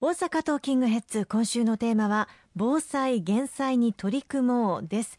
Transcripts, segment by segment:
大阪トーキングヘッズ今週のテーマは防災減災に取り組もうです。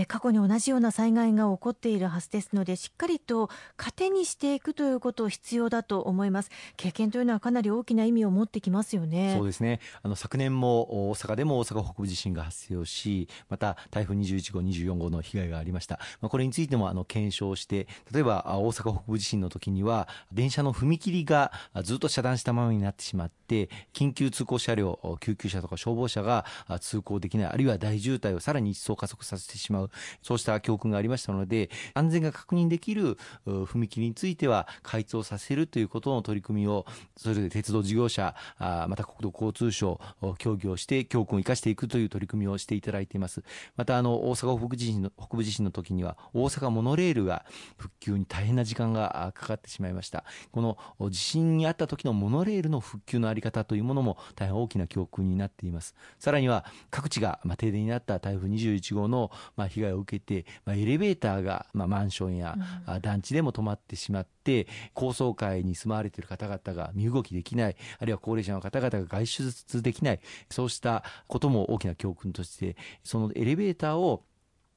え過去に同じような災害が起こっているはずですのでしっかりと糧にしていくということを必要だと思います。経験というのはかなり大きな意味を持ってきますよね。そうですね。あの昨年も大阪でも大阪北部地震が発生しまた台風21号24号の被害がありました、まあ、これについてもあの検証して例えば大阪北部地震の時には電車の踏切がずっと遮断したままになってしまって緊急通行車両救急車とか消防車が通行できないあるいは大渋滞をさらに一層加速させてしまう。そうした教訓がありましたので安全が確認できる踏切については開通させるということの取り組みをそれぞれ鉄道事業者また国土交通省協議をして教訓を生かしていくという取り組みをしていただいています。またあの大阪北部地震の北部地震の時には大阪モノレールが復旧に大変な時間がかかってしまいました。この地震にあった時のモノレールの復旧のあり方というものも大変大きな教訓になっています。さらには各地が停電になった台風21号の被害を受けて、まあ、エレベーターが、まあ、マンションや団地でも止まってしまって、高層階に住まわれている方々が身動きできない、あるいは高齢者の方々が外出できない、そうしたことも大きな教訓として、そのエレベーターを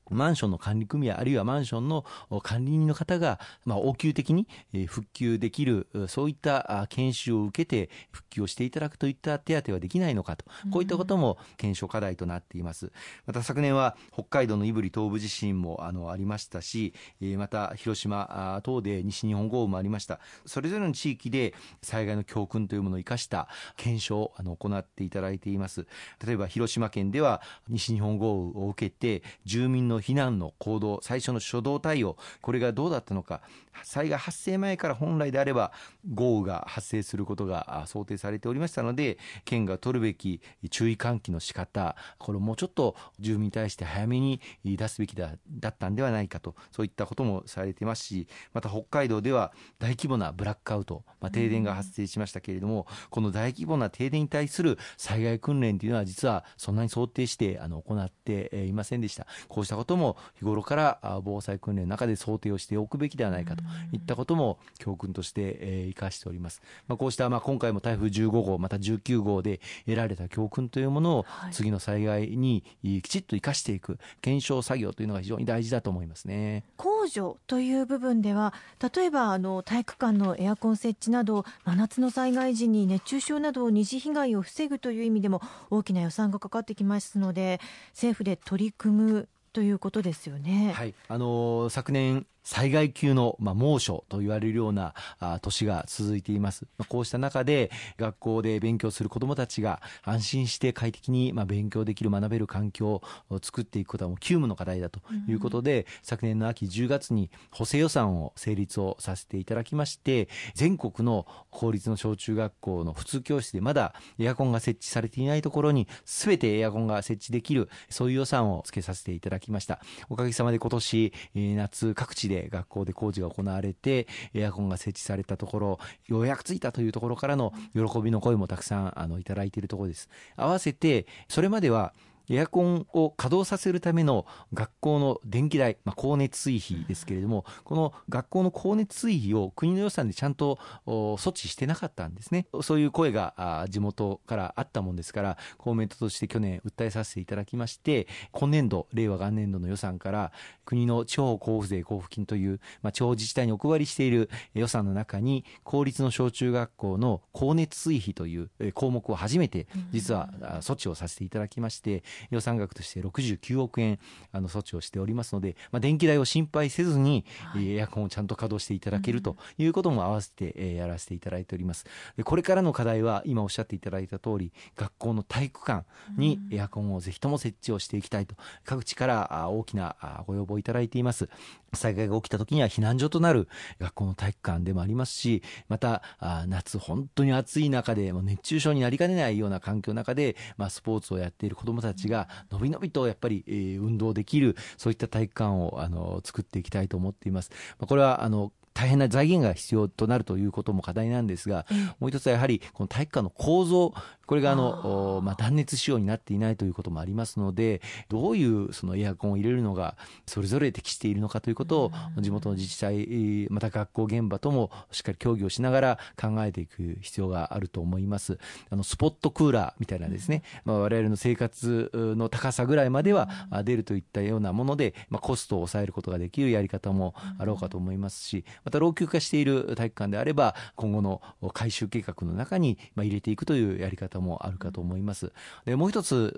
マンションの管理組合あるいはマンションの管理人の方が、まあ、応急的に復旧できるそういった研修を受けて復旧をしていただくといった手当はできないのかと。こういったことも検証課題となっています、また昨年は北海道の胆振東部地震もあのありましたしまた広島等で西日本豪雨もありました。それぞれの地域で災害の教訓というものを生かした検証をあの行っていただいています。例えば広島県では西日本豪雨を受けて住民の避難の行動最初の初動対応これがどうだったのか災害発生前から本来であれば豪雨が発生することが想定されておりましたので県が取るべき注意喚起の仕方これをもうちょっと住民に対して早めに出すべきだだったんではないかとそういったこともされていますしまた北海道では大規模なブラックアウト、まあ、停電が発生しましたけれども、この大規模な停電に対する災害訓練というのは実はそんなに想定してあの行っていませんでした。こうしたことも日頃から防災訓練の中で想定をしておくべきではないかといったことも教訓として生かしております、まあ、こうしたまあ今回も台風15号また19号で得られた教訓というものを次の災害にきちっと生かしていく検証作業というのが非常に大事だと思いますね。控除という部分では例えばあの体育館のエアコン設置など真夏の災害時に熱中症など二次被害を防ぐという意味でも大きな予算がかかってきますので政府で取り組むということですよね。はい、あの昨年災害級の、まあ、猛暑と言われるようなあ年が続いています、まあ、こうした中で学校で勉強する子どもたちが安心して快適に、まあ、勉強できる学べる環境を作っていくことはもう急務の課題だということで、うん、昨年の秋10月に補正予算を成立をさせていただきまして全国の公立の小中学校の普通教室でまだエアコンが設置されていないところに全てエアコンが設置できるそういう予算をつけさせていただきました。おかげさまで今年夏各地で学校で工事が行われてエアコンが設置されたところようやく着いたというところからの喜びの声もたくさんあのいただいているところです。合わせてそれまではエアコンを稼働させるための学校の電気代、まあ、光熱水費ですけれども、この学校の光熱水費を国の予算でちゃんと措置してなかったんですね。そういう声が地元からあったもんですから、公明党として去年訴えさせていただきまして、今年度、令和元年度の予算から国の地方交付税交付金という、まあ、地方自治体にお配りしている予算の中に、公立の小中学校の光熱水費という項目を初めて実は措置をさせていただきまして、予算額として69億円あの措置をしておりますので、まあ、電気代を心配せずに、はい、エアコンをちゃんと稼働していただけるということも合わせて、えやらせていただいております。でこれからの課題は今おっしゃっていただいた通り学校の体育館にエアコンをぜひとも設置をしていきたいと各地から大きなご要望いただいています。災害が起きた時には避難所となる学校の体育館でもありますしまた夏本当に暑い中でも熱中症になりかねないような環境の中で、まあ、スポーツをやっている子どもたちがのびのびとやっぱりえ、運動できるそういった体育館をあの作っていきたいと思っています。まこれはあの大変な財源が必要となるということも課題なんですが、もう一つはやはりこの体育館の構造これがあのまあ、断熱仕様になっていないということもありますのでどういうそのエアコンを入れるのがそれぞれ適しているのかということを地元の自治体また学校現場ともしっかり協議をしながら考えていく必要があると思います。あのスポットクーラーみたいなですね、まあ、我々の生活の高さぐらいまでは出るといったようなもので、まあ、コストを抑えることができるやり方もあろうかと思いますしまた老朽化している体育館であれば今後の改修計画の中に入れていくというやり方もあるかと思います。でもう一つ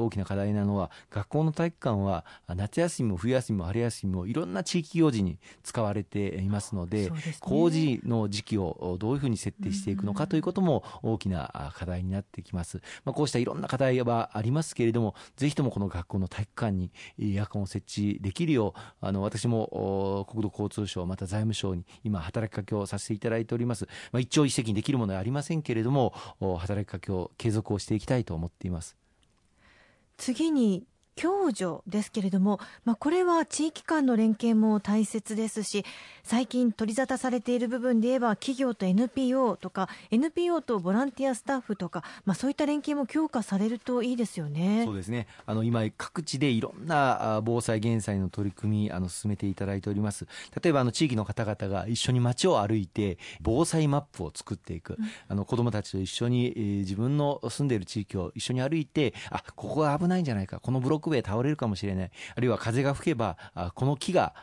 大きな課題なのは学校の体育館は夏休みも冬休みも春休みもいろんな地域行事に使われていますので、ね、工事の時期をどういうふうに設定していくのかということも大きな課題になってきます。まあ、こうしたいろんな課題はありますけれどもぜひともこの学校の体育館にエアコンを設置できるようあの私も国土交通省また財務省に今働きかけをさせていただいております。まあ、一朝一夕にできるものはありませんけれども働きかけを継続をしていきたいと思っています次に共助ですけれども、まあ、これは地域間の連携も大切ですし最近取り沙汰されている部分で言えば企業と NPO とか NPO とボランティアスタッフとか、まあ、そういった連携も強化されるといいですよね。そうですね。あの今各地でいろんな防災減災の取り組みあの進めていただいております。例えばあの地域の方々が一緒に街を歩いて防災マップを作っていく、うん、あの子どもたちと一緒に、えー、自分の住んでいる地域を一緒に歩いてあここが危ないんじゃないかこのブロック塀倒れるかもしれない。あるいは風が吹けばこの木が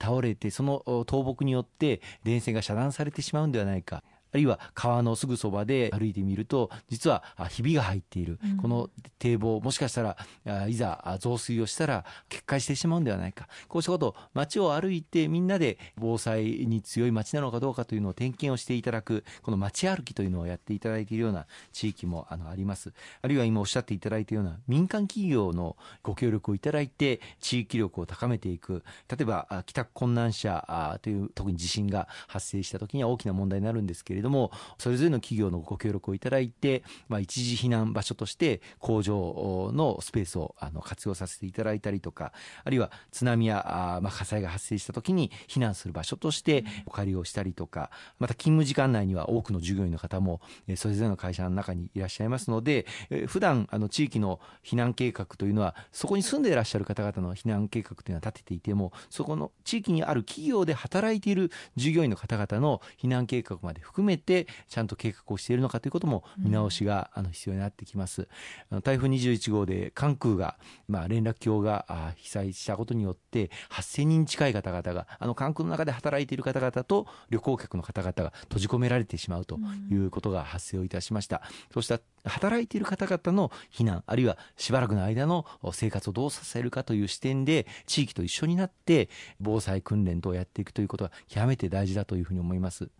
倒れてその倒木によって電線が遮断されてしまうんではないか。あるいは川のすぐそばで歩いてみると実はひびが入っている、この堤防もしかしたらいざ増水をしたら決壊してしまうんではないか。こうしたことを街を歩いてみんなで防災に強い街なのかどうかというのを点検をしていただくこの街歩きというのをやっていただいているような地域もあのあります。あるいは今おっしゃっていただいたような民間企業のご協力をいただいて地域力を高めていく。例えば帰宅困難者という特に地震が発生した時には大きな問題になるんですけれどれどもそれぞれの企業のご協力をいただいて、まあ、一時避難場所として工場のスペースをあの活用させていただいたりとかあるいは津波やあ、まあ、火災が発生した時に避難する場所としてお借りをしたりとかまた勤務時間内には多くの従業員の方もそれぞれの会社の中にいらっしゃいますのでえ普段あの地域の避難計画というのはそこに住んでいらっしゃる方々の避難計画というのは立てていてもそこの地域にある企業で働いている従業員の方々の避難計画まで含めめてちゃんと計画をしているのかということも見直しがあの必要になってきます。うん、台風21号で関空が、まあ、連絡橋が被災したことによって8000人近い方々があの関空の中で働いている方々と旅行客の方々が閉じ込められてしまうということが発生をいたしました。そうした働いている方々の避難あるいはしばらくの間の生活をどうさせるかという視点で地域と一緒になって防災訓練等をやっていくということは極めて大事だというふうに思います。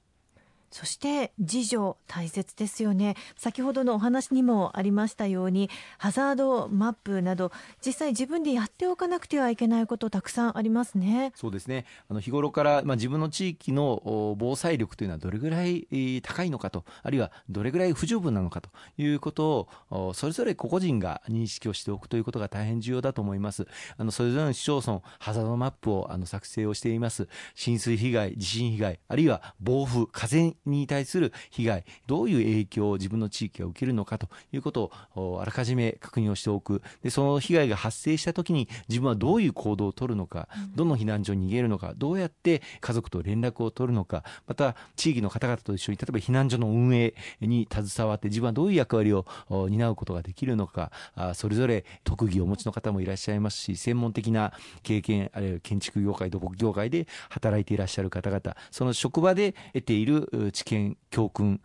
そして自助大切ですよね。先ほどのお話にもありましたようにハザードマップなど実際自分でやっておかなくてはいけないことたくさんありますね。そうですね。あの日頃から、まあ、自分の地域の防災力というのはどれぐらい高いのかとあるいはどれぐらい不十分なのかということをそれぞれ個々人が認識をしておくということが大変重要だと思います。あのそれぞれの市町村ハザードマップをあの作成をしています。浸水被害地震被害あるいは暴風風に対する被害どういう影響を自分の地域が受けるのかということをあらかじめ確認をしておく。でその被害が発生した時に自分はどういう行動を取るのか、どの避難所に逃げるのかどうやって家族と連絡を取るのかまた地域の方々と一緒に例えば避難所の運営に携わって自分はどういう役割を担うことができるのかそれぞれ特技をお持ちの方もいらっしゃいますし専門的な経験あるいは建築業界土木業界で働いていらっしゃる方々その職場で得ている知見教訓、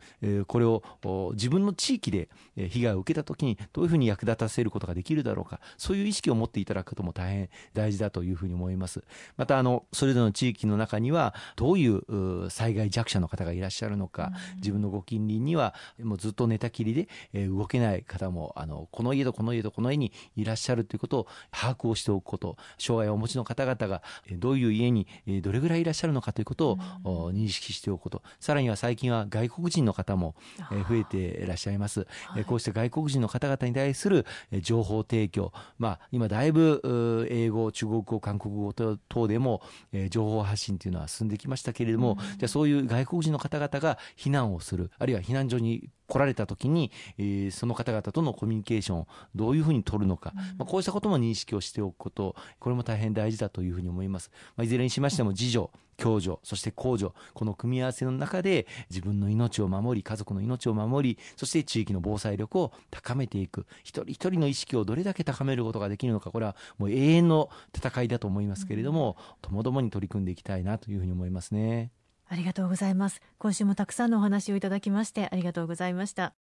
これを自分の地域で被害を受けた時にどういうふうに役立たせることができるだろうかそういう意識を持っていただくことも大変大事だというふうに思います。またあのそれぞれの地域の中にはどういう災害弱者の方がいらっしゃるのか、自分のご近隣にはもうずっと寝たきりで動けない方もあのこの家とこの家とこの家にいらっしゃるということを把握をしておくこと障害をお持ちの方々がどういう家にどれぐらいいらっしゃるのかということを認識しておくことさらにはは最近は外国人の方も増えていらっしゃいます。はい、こうした外国人の方々に対する情報提供、まあ、今だいぶ英語、中国語、韓国語等でも情報発信というのは進んできましたけれども、うん、じゃあそういう外国人の方々が避難をする、あるいは避難所に来られた時に、えー、その方々とのコミュニケーションをどういうふうに取るのか、うん、まあ、こうしたことも認識をしておくこと、これも大変大事だというふうに思います。まあ、いずれにしましても自助、共助、そして公助、この組み合わせの中で自分の命を守り、家族の命を守り、そして地域の防災力を高めていく。一人一人の意識をどれだけ高めることができるのか、これはもう永遠の戦いだと思いますけれども、ともどもに取り組んでいきたいなというふうに思いますね。ありがとうございます。今週もたくさんのお話をいただきましてありがとうございました。